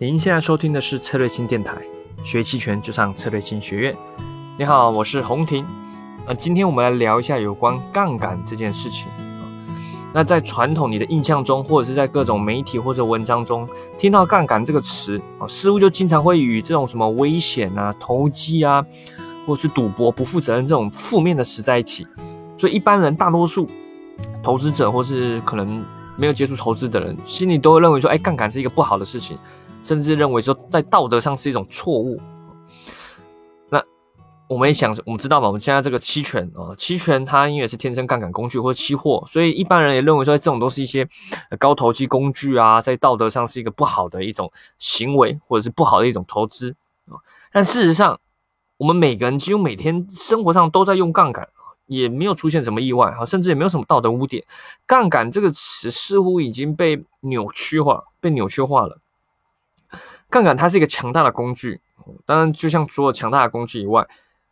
您现在收听的是策略性电台，学期权就上策略性学院。你好，我是洪婷。那今天我们来聊一下有关杠杆这件事情那在传统你的印象中，或者是在各种媒体或者文章中，听到杠杆这个词啊，似乎就经常会与这种什么危险啊、投机啊，或者是赌博、不负责任这种负面的词在一起。所以一般人大多数投资者或是可能没有接触投资的人，心里都会认为说，哎，杠杆是一个不好的事情。甚至认为说，在道德上是一种错误。那我们也想，我们知道嘛？我们现在这个期权啊，期权它因为是天生杠杆工具或者期货，所以一般人也认为说，这种都是一些高投机工具啊，在道德上是一个不好的一种行为，或者是不好的一种投资啊。但事实上，我们每个人几乎每天生活上都在用杠杆，也没有出现什么意外啊，甚至也没有什么道德污点。杠杆这个词似乎已经被扭曲化，被扭曲化了。杠杆它是一个强大的工具，当然就像所有强大的工具以外，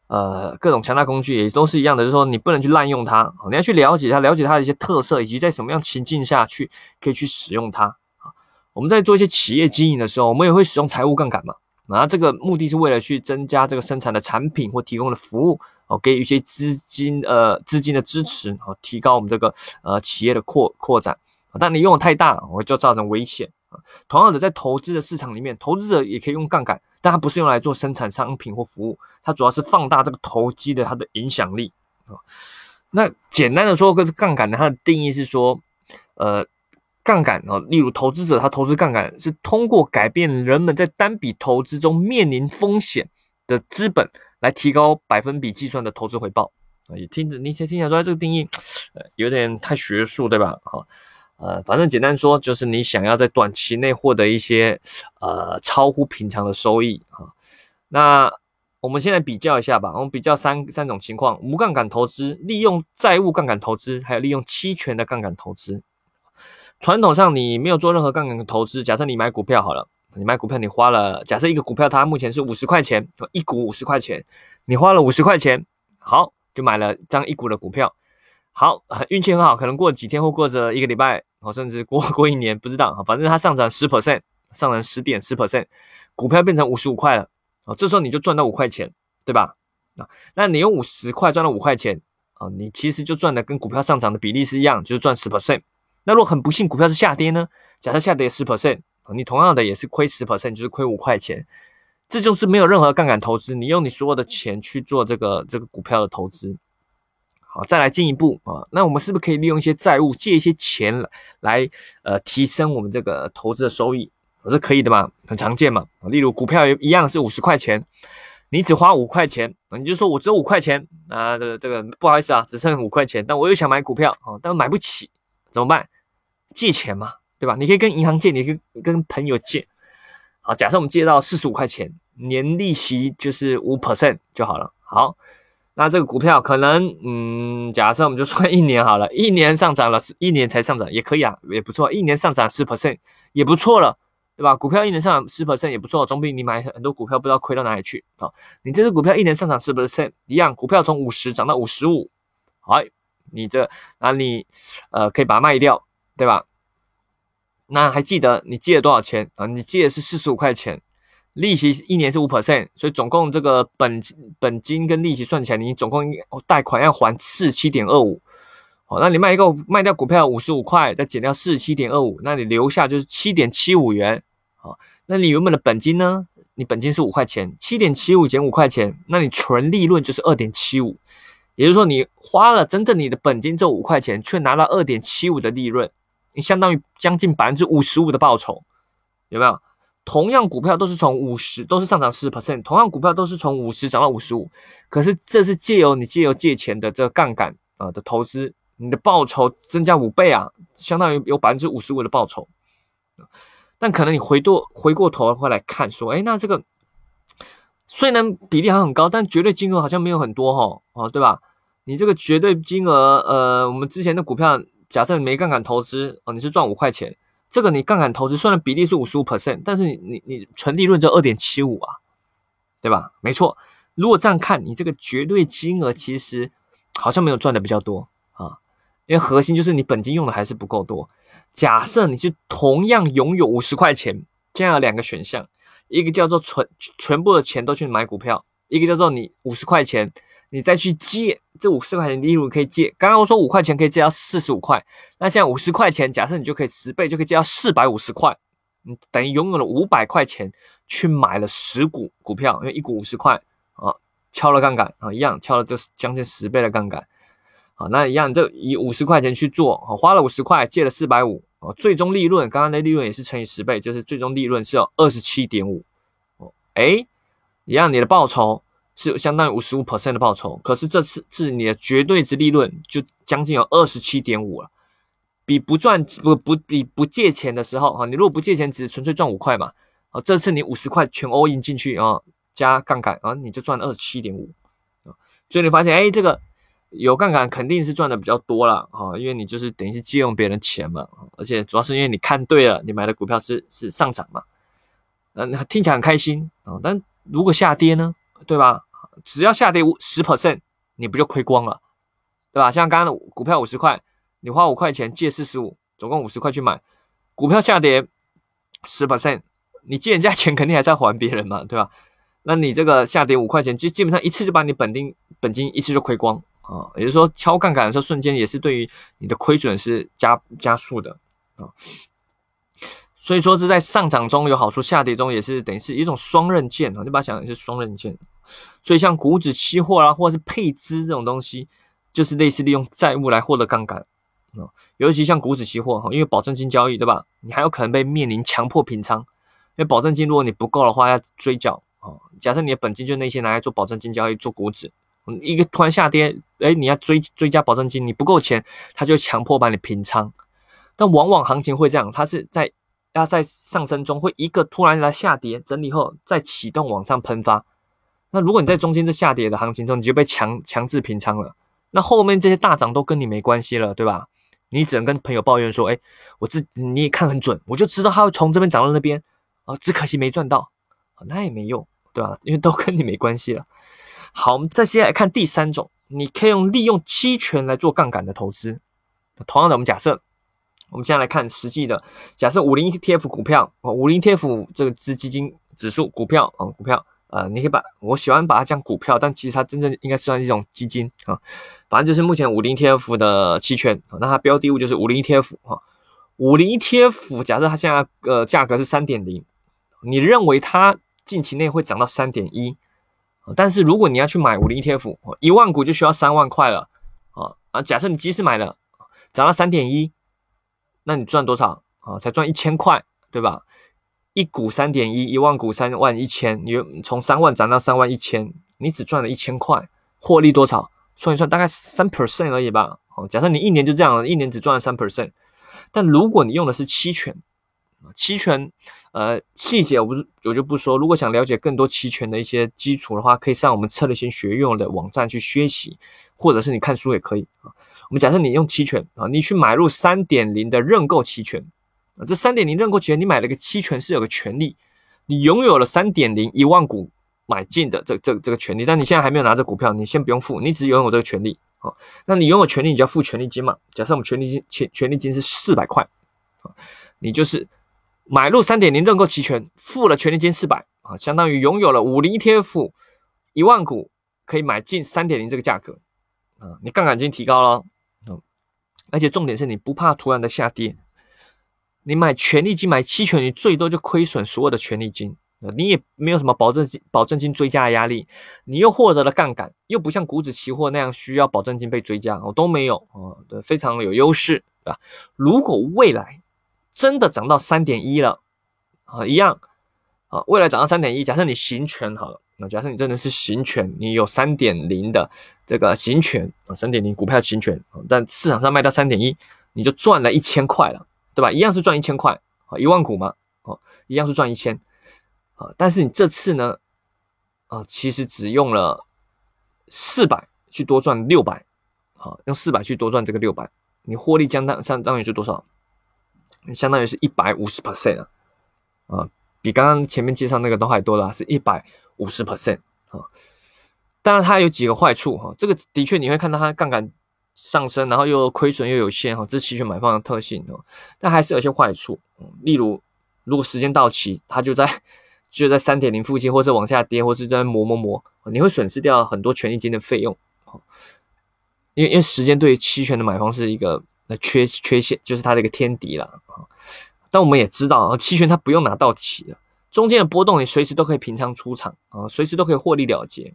呃，各种强大工具也都是一样的，就是说你不能去滥用它，你要去了解它，了解它的一些特色，以及在什么样情境下去可以去使用它啊。我们在做一些企业经营的时候，我们也会使用财务杠杆嘛，啊，这个目的是为了去增加这个生产的产品或提供的服务，哦，给予一些资金呃资金的支持，哦，提高我们这个呃企业的扩扩展，但你用的太大，我就造成危险。同样的，在投资的市场里面，投资者也可以用杠杆，但它不是用来做生产商品或服务，它主要是放大这个投机的它的影响力啊。那简单的说，个杠杆呢，它的定义是说，呃，杠杆啊，例如投资者他投资杠杆是通过改变人们在单笔投资中面临风险的资本，来提高百分比计算的投资回报啊。也听着，你听听起来说这个定义，呃，有点太学术，对吧？好。呃，反正简单说，就是你想要在短期内获得一些呃超乎平常的收益啊。那我们现在比较一下吧，我们比较三三种情况：无杠杆投资、利用债务杠杆投资，还有利用期权的杠杆投资。传统上你没有做任何杠杆的投资，假设你买股票好了，你买股票你花了，假设一个股票它目前是五十块钱，一股五十块钱，你花了五十块钱，好，就买了张一股的股票。好，运气很好，可能过几天或过着一个礼拜，哦，甚至过 过一年，不知道，反正它上涨十 percent，上涨十点十 percent，股票变成五十五块了，哦，这时候你就赚到五块钱，对吧？啊，那你用五十块赚了五块钱，啊，你其实就赚的跟股票上涨的比例是一样，就是赚十 percent。那如果很不幸股票是下跌呢？假设下跌十 percent，你同样的也是亏十 percent，就是亏五块钱，这就是没有任何杠杆投资，你用你所有的钱去做这个这个股票的投资。好，再来进一步啊，那我们是不是可以利用一些债务借一些钱来来呃提升我们这个投资的收益？我是可以的嘛？很常见嘛。例如股票一样是五十块钱，你只花五块钱，你就说我只有五块钱啊，这个这个不好意思啊，只剩五块钱，但我又想买股票啊，但买不起，怎么办？借钱嘛，对吧？你可以跟银行借，你可以跟朋友借。好，假设我们借到四十五块钱，年利息就是五 percent 就好了。好。那这个股票可能，嗯，假设我们就算 一年好了，一年上涨了，一年才上涨也可以啊，也不错，一年上涨十 percent 也不错了，对吧？股票一年上涨十 percent 也不错，总比你买很多股票不知道亏到哪里去啊。你这只股票一年上涨十 percent 一样，股票从五十涨到五十五，好，你这，那你呃可以把它卖掉，对吧？那还记得你借了多少钱啊？你借的是四十五块钱。利息一年是五 percent，所以总共这个本本金跟利息算起来，你总共贷款要还四七点二五。好，那你卖一个卖掉股票五十五块，再减掉四十七点二五，那你留下就是七点七五元。好，那你原本的本金呢？你本金是五块钱，七点七五减五块钱，那你纯利润就是二点七五。也就是说，你花了真正你的本金这五块钱，却拿到二点七五的利润，你相当于将近百分之五十五的报酬，有没有？同样股票都是从五十，都是上涨十 percent，同样股票都是从五十涨到五十五，可是这是借由你借由借钱的这个杠杆啊的投资，你的报酬增加五倍啊，相当于有百分之五十五的报酬。但可能你回过回过头会来看说，哎，那这个虽然比例还很高，但绝对金额好像没有很多哈，哦，对吧？你这个绝对金额，呃，我们之前的股票，假设你没杠杆投资哦，你是赚五块钱。这个你杠杆投资虽然比例是五十五 percent，但是你你你纯利润就二点七五啊，对吧？没错，如果这样看，你这个绝对金额其实好像没有赚的比较多啊，因为核心就是你本金用的还是不够多。假设你是同样拥有五十块钱，现在有两个选项，一个叫做全全部的钱都去买股票，一个叫做你五十块钱，你再去借这五十块钱，例如可以借，刚刚我说五块钱可以借到四十五块，那现在五十块钱，假设你就可以十倍就可以借到四百五十块，你等于拥有了五百块钱去买了十股股票，因为一股五十块啊，敲了杠杆啊，一样敲了这将近十倍的杠杆。好，那一样，这以五十块钱去做，好，花了五十块，借了四百五，哦，最终利润，刚刚的利润也是乘以十倍，就是最终利润是有二十七点五，哦，哎，一样，你的报酬是相当于五十五 percent 的报酬，可是这次是你的绝对值利润就将近有二十七点五了，比不赚不不比不借钱的时候，啊，你如果不借钱，只纯粹赚五块嘛，啊，这次你五十块全 all in 进去啊，加杠杆啊，你就赚二十七点五，啊，所以你发现，哎，这个。有杠杆肯定是赚的比较多了啊，因为你就是等于是借用别人钱嘛，而且主要是因为你看对了，你买的股票是是上涨嘛，嗯，听起来很开心啊。但如果下跌呢，对吧？只要下跌五十 percent，你不就亏光了，对吧？像刚刚的股票五十块，你花五块钱借四十五，总共五十块去买，股票下跌十 percent，你借人家钱肯定还是要还别人嘛，对吧？那你这个下跌五块钱，基基本上一次就把你本金本金一次就亏光。啊，也就是说，敲杠杆的时候，瞬间也是对于你的亏损是加加速的啊。所以说，这在上涨中有好处，下跌中也是等于是一种双刃剑啊。你把它想成是双刃剑。所以像股指期货啦，或者是配资这种东西，就是类似利用债务来获得杠杆啊。尤其像股指期货哈，因为保证金交易对吧？你还有可能被面临强迫平仓，因为保证金如果你不够的话要追缴啊。假设你的本金就那些拿来做保证金交易，做股指。一个突然下跌，哎，你要追追加保证金，你不够钱，他就强迫把你平仓。但往往行情会这样，它是在要在上升中会一个突然来下跌整理后再启动往上喷发。那如果你在中间这下跌的行情中，你就被强强制平仓了。那后面这些大涨都跟你没关系了，对吧？你只能跟朋友抱怨说，哎，我自你也看很准，我就知道它会从这边涨到那边啊，只可惜没赚到那也没用，对吧？因为都跟你没关系了。好，我们再接来看第三种，你可以用利用期权来做杠杆的投资。同样的，我们假设，我们现在来看实际的，假设五零 ETF 股票啊，五零 ETF 这个只基金指数股票啊，股票啊，你可以把我喜欢把它讲股票，但其实它真正应该算一种基金啊。反正就是目前五零 ETF 的期权，那它标的物就是五零 ETF 哈。五零 ETF 假设它现在呃价格是三点零，你认为它近期内会涨到三点一？但是如果你要去买五零 ETF，一万股就需要三万块了啊啊！假设你即使买了涨到三点一，那你赚多少啊？才赚一千块，对吧？一股三点一，一万股三万一千，你从三万涨到三万一千，你只赚了一千块，获利多少？算一算，大概三 percent 而已吧。哦，假设你一年就这样，一年只赚了三 percent，但如果你用的是期权。期权，呃，细节我不我就不说。如果想了解更多期权的一些基础的话，可以上我们策略型学院的网站去学习，或者是你看书也可以啊。我们假设你用期权啊，你去买入三点零的认购期权啊，这三点零认购期权，你买了个期权是有个权利，你拥有了三点零一万股买进的这这这个权利，但你现在还没有拿着股票，你先不用付，你只拥有这个权利啊。那你拥有权利，你就要付权利金嘛。假设我们权利金权权利金是四百块啊，你就是。买入三点零认购期权，付了权利金四百啊，相当于拥有了五零 ETF 一万股，可以买进三点零这个价格啊，你杠杆金提高了，嗯，而且重点是你不怕突然的下跌，你买权利金买期权，你最多就亏损所有的权利金，你也没有什么保证金保证金追加的压力，你又获得了杠杆，又不像股指期货那样需要保证金被追加，我都没有。啊，对，非常有优势，对吧？如果未来真的涨到三点一了啊，一样。啊，未来涨到三点一，假设你行权好了，那假设你真的是行权，你有三点零的这个行权啊，三点零股票行权，但市场上卖到三点一，你就赚了一千块了，对吧？一样是赚一千块啊，一万股嘛，哦，一样是赚一千啊，但是你这次呢，啊，其实只用了四百去多赚六百，好，用四百去多赚这个六百，你获利将当相当于是多少？相当于是一百五十 percent 啊，啊，比刚刚前面介绍那个都还多啦，是一百五十 percent 啊。当然它有几个坏处哈，这个的确你会看到它杠杆上升，然后又亏损又有限哈，这是期权买方的特性哦。但还是有些坏处，例如如果时间到期，它就在就在三点零附近，或者往下跌，或是在磨磨磨，你会损失掉很多权利金的费用。因为因为时间对于期权的买方是一个缺缺陷，就是它的一个天敌了啊。但我们也知道，期权它不用拿到期的，中间的波动你随时都可以平仓出场啊，随时都可以获利了结。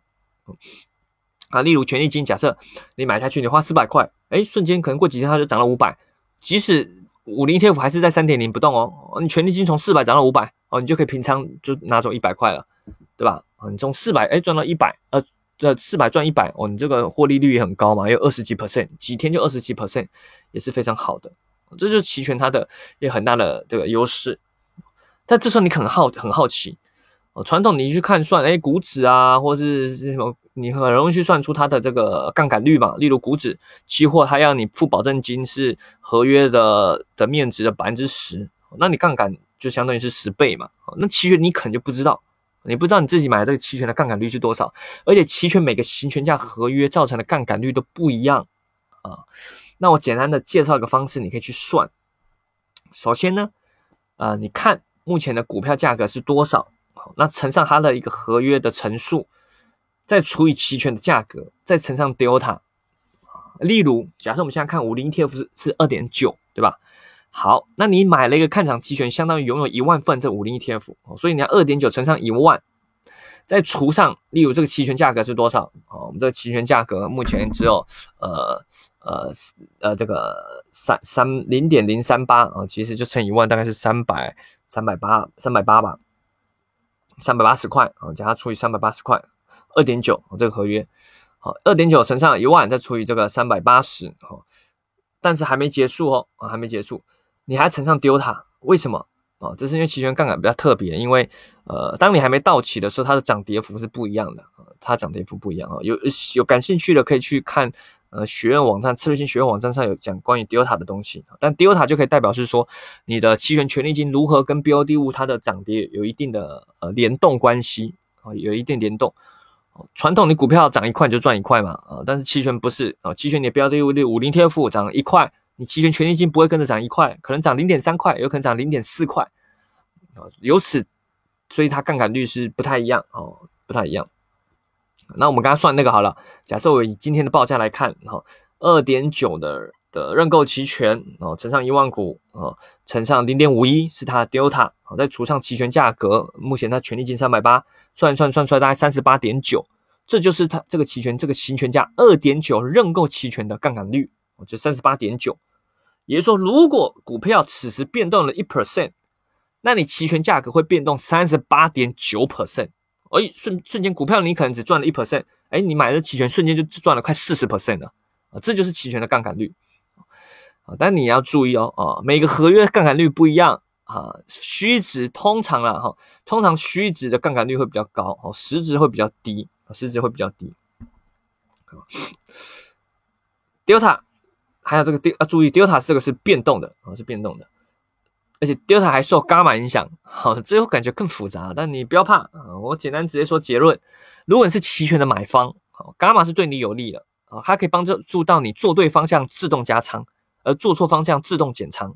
啊，例如权利金，假设你买下去，你花四百块，哎，瞬间可能过几天它就涨了五百，即使五零 ETF 还是在三点零不动哦，你权利金从四百涨到五百哦，你就可以平仓就拿走一百块了，对吧？啊，你从四百哎赚到一百，呃，这四百赚一百哦，你这个获利率也很高嘛，有二十几 percent，几天就二十几 percent，也是非常好的，这就是期权它的也很大的这个优势。但这时候你很好很好奇哦，传统你去看算哎股指啊，或是什么。你很容易去算出它的这个杠杆率嘛？例如股指期货，它要你付保证金是合约的的面值的百分之十，那你杠杆就相当于是十倍嘛。那期权你可能就不知道，你不知道你自己买的这个期权的杠杆率是多少，而且期权每个行权价合约造成的杠杆率都不一样啊。那我简单的介绍一个方式，你可以去算。首先呢，呃，你看目前的股票价格是多少，那乘上它的一个合约的乘数。再除以期权的价格，再乘上 delta。例如，假设我们现在看五零 ETF 是是二点九，对吧？好，那你买了一个看涨期权，相当于拥有一万份这五零 ETF，所以你要二点九乘上一万，再除上，例如这个期权价格是多少？哦，我们这个期权价格目前只有呃呃呃这个三三零点零三八啊，其实就乘一万，大概是三百三百八三百八吧，三百八十块啊，加它除以三百八十块。二点九，这个合约，好，二点九乘上一万，再除以这个三百八十，好，但是还没结束哦，还没结束，你还乘上 delta，为什么？啊，这是因为期权杠杆比较特别，因为，呃，当你还没到期的时候，它的涨跌幅是不一样的，它涨跌幅不一样啊，有有感兴趣的可以去看，呃，学院网站策略性学院网站上有讲关于 delta 的东西，但 delta 就可以代表是说你的期权权利金如何跟标的物它的涨跌有一定的呃联动关系啊，有一定联动。传统你股票涨一块就赚一块嘛，啊，但是期权不是啊，期权你的标的物的五零 TF 涨一块，你期权权利金不会跟着涨一块，可能涨零点三块，有可能涨零点四块，啊，由此，所以它杠杆率是不太一样哦，不太一样。那我们刚刚算那个好了，假设我以今天的报价来看，哈，二点九的。的认购期权哦，乘上一万股哦，乘上零点五一是它的 delta 好，再除上期权价格，目前它权利金三百八，算一算算出来大概三十八点九，这就是它这个期权这个行权价二点九认购期权的杠杆率，哦就三十八点九。也就是说，如果股票此时变动了一 percent，那你期权价格会变动三十八点九 percent，而瞬瞬间股票你可能只赚了一 percent，哎，你买的期权瞬间就赚了快四十 percent 了啊，这就是期权的杠杆率。但你要注意哦，啊，每个合约杠杆率不一样啊，虚值通常啦哈，通常虚值的杠杆率会比较高，哦，实值会比较低，实值会比较低。Delta 还有这个 d 啊注意，Delta 这个是变动的啊，是变动的，而且 Delta 还受伽马影响，好，这我感觉更复杂，但你不要怕啊，我简单直接说结论，如果你是期权的买方，好，伽马是对你有利的啊，它可以帮助助到你做对方向自动加仓。而做错方向自动减仓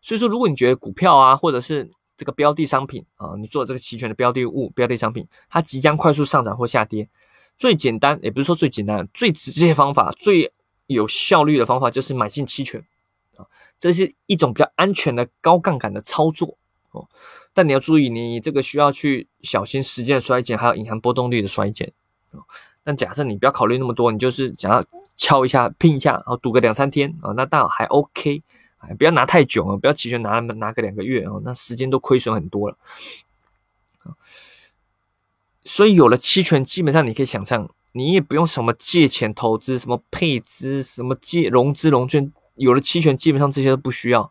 所以说，如果你觉得股票啊，或者是这个标的商品啊，你做这个期权的标的物、标的商品，它即将快速上涨或下跌，最简单也不是说最简单，最直接方法、最有效率的方法就是买进期权啊，这是一种比较安全的高杠杆的操作哦。但你要注意，你这个需要去小心时间的衰减，还有隐含波动率的衰减。但假设你不要考虑那么多，你就是想要敲一下、拼一下，然后赌个两三天啊，那倒还 OK，哎，不要拿太久啊，不要期权拿拿个两个月哦，那时间都亏损很多了。所以有了期权，基本上你可以想象，你也不用什么借钱投资、什么配资、什么借融资融券，有了期权，基本上这些都不需要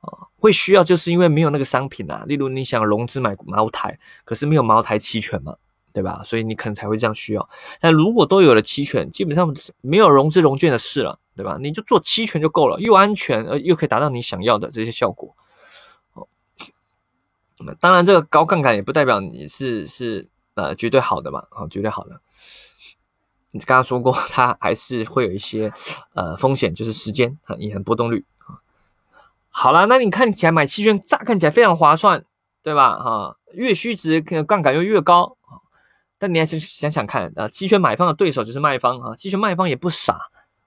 啊。会需要就是因为没有那个商品啊，例如你想融资买茅台，可是没有茅台期权嘛。对吧？所以你可能才会这样需要。但如果都有了期权，基本上没有融资融券的事了，对吧？你就做期权就够了，又安全，呃，又可以达到你想要的这些效果。哦，当然，这个高杠杆也不代表你是是呃绝对好的嘛，哦，绝对好的。你刚刚说过，它还是会有一些呃风险，就是时间和银行波动率啊。好了，那你看起来买期权，乍看起来非常划算，对吧？哈，越虚值可能杠杆又越高但你还是想想看啊，期权买方的对手就是卖方啊，期权卖方也不傻，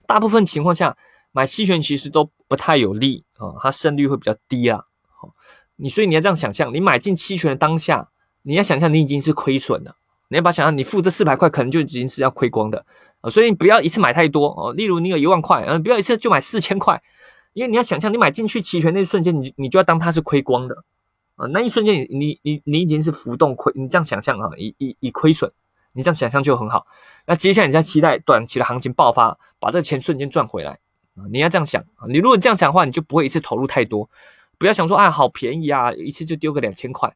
大部分情况下买期权其实都不太有利啊，它胜率会比较低啊。好，你所以你要这样想象，你买进期权的当下，你要想象你已经是亏损了，你要把想象你付这四百块可能就已经是要亏光的啊，所以你不要一次买太多哦。例如你有一万块，嗯，不要一次就买四千块，因为你要想象你买进去期权那一瞬间，你你就要当它是亏光的。啊，那一瞬间你你你已经是浮动亏，你这样想象啊，以以以亏损，你这样想象就很好。那接下来你在期待短期的行情爆发，把这个钱瞬间赚回来啊，你要这样想啊。你如果这样想的话，你就不会一次投入太多，不要想说啊好便宜啊，一次就丢个两千块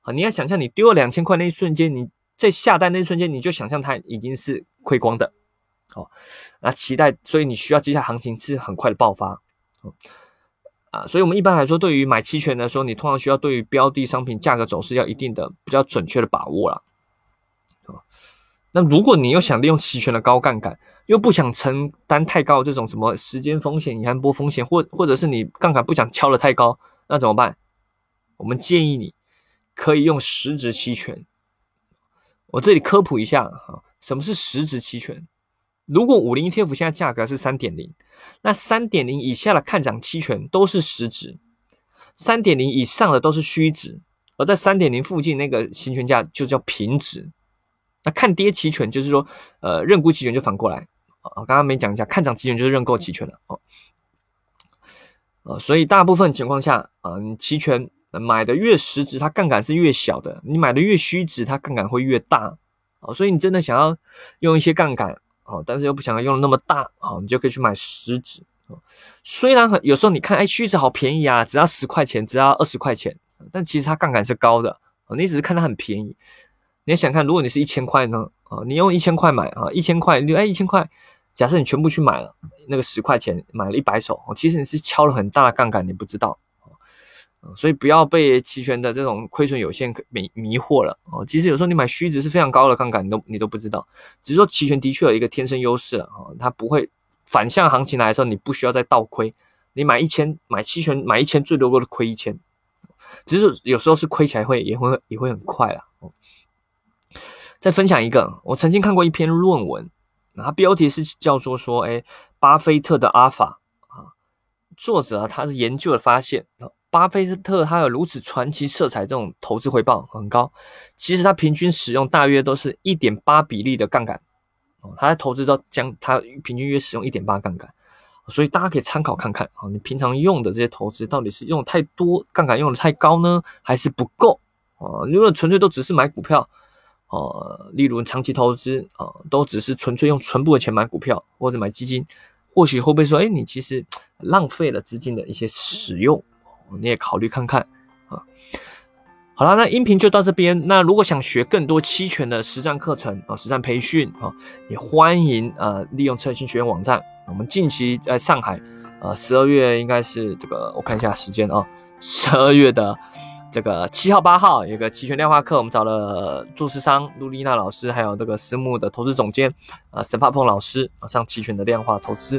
啊。你要想象你丢了两千块那一瞬间，你在下单那一瞬间，你就想象它已经是亏光的，好，那期待，所以你需要接下来行情是很快的爆发，哦。啊，所以，我们一般来说，对于买期权来说，你通常需要对于标的商品价格走势要一定的比较准确的把握了。那如果你又想利用期权的高杠杆，又不想承担太高这种什么时间风险、隐含波风险，或或者是你杠杆不想敲的太高，那怎么办？我们建议你可以用实值期权。我这里科普一下哈，什么是实值期权？如果五零 ETF 现在价格是三点零，那三点零以下的看涨期权都是实值，三点零以上的都是虚值，而在三点零附近那个行权价就叫平值。那看跌期权就是说，呃，认沽期权就反过来啊，刚刚没讲一下，看涨期权就是认购期权了哦。呃，所以大部分情况下啊，你期权买的越实值，它杠杆是越小的；你买的越虚值，它杠杆会越大啊。所以你真的想要用一些杠杆。哦，但是又不想要用那么大，哦，你就可以去买实值。虽然很有时候你看，哎，虚值好便宜啊，只要十块钱，只要二十块钱，但其实它杠杆是高的。哦，你只是看它很便宜。你要想看，如果你是一千块呢？啊，你用一千块买啊，一千块，你哎一千块，假设你全部去买了那个十块钱，买了一百手，哦，其实你是敲了很大的杠杆，你不知道。所以不要被期权的这种亏损有限迷迷惑了哦。其实有时候你买虚值是非常高的杠杆，你都你都不知道。只是说期权的确有一个天生优势了啊，它不会反向行情来的时候，你不需要再倒亏。你买一千买期权买一千，最多都亏一千。只是有时候是亏起来会也会也会很快了哦。再分享一个，我曾经看过一篇论文，它标题是叫做说，哎，巴菲特的阿法啊，作者啊他是研究的发现巴菲特他有如此传奇色彩，这种投资回报很高。其实他平均使用大约都是一点八比例的杠杆哦，他在投资都将他平均约使用一点八杠杆，所以大家可以参考看看啊，你平常用的这些投资到底是用太多杠杆用的太高呢，还是不够啊？如果纯粹都只是买股票哦，例如长期投资啊，都只是纯粹用全部的钱买股票或者买基金，或许会不会说，哎，你其实浪费了资金的一些使用？你也考虑看看啊。好了，那音频就到这边。那如果想学更多期权的实战课程啊、实战培训啊，也欢迎呃利用车新学院网站。我们近期在上海，呃，十二月应该是这个，我看一下时间啊，十二月的。这个七号八号有个期权量化课，我们找了注释商陆丽娜老师，还有这个私募的投资总监啊沈发鹏老师啊上期权的量化投资，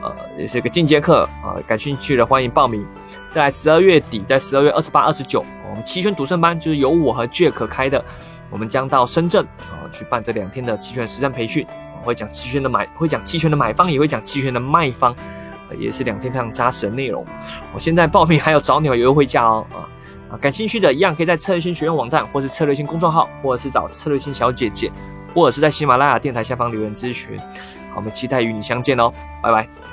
呃也是一个进阶课啊，感兴趣的欢迎报名。在十二月底，在十二月二十八、二十九，我们期权独胜班就是由我和 Jack 开的，我们将到深圳啊去办这两天的期权实战培训，会讲期权的买，会讲期权的买方，也会讲期权的卖方，也是两天非常扎实的内容。我现在报名还有早鸟优惠价哦啊。感兴趣的一样可以在策略性学院网站，或是策略性公众号，或者是找策略性小姐姐，或者是在喜马拉雅电台下方留言咨询。好，我们期待与你相见哦，拜拜。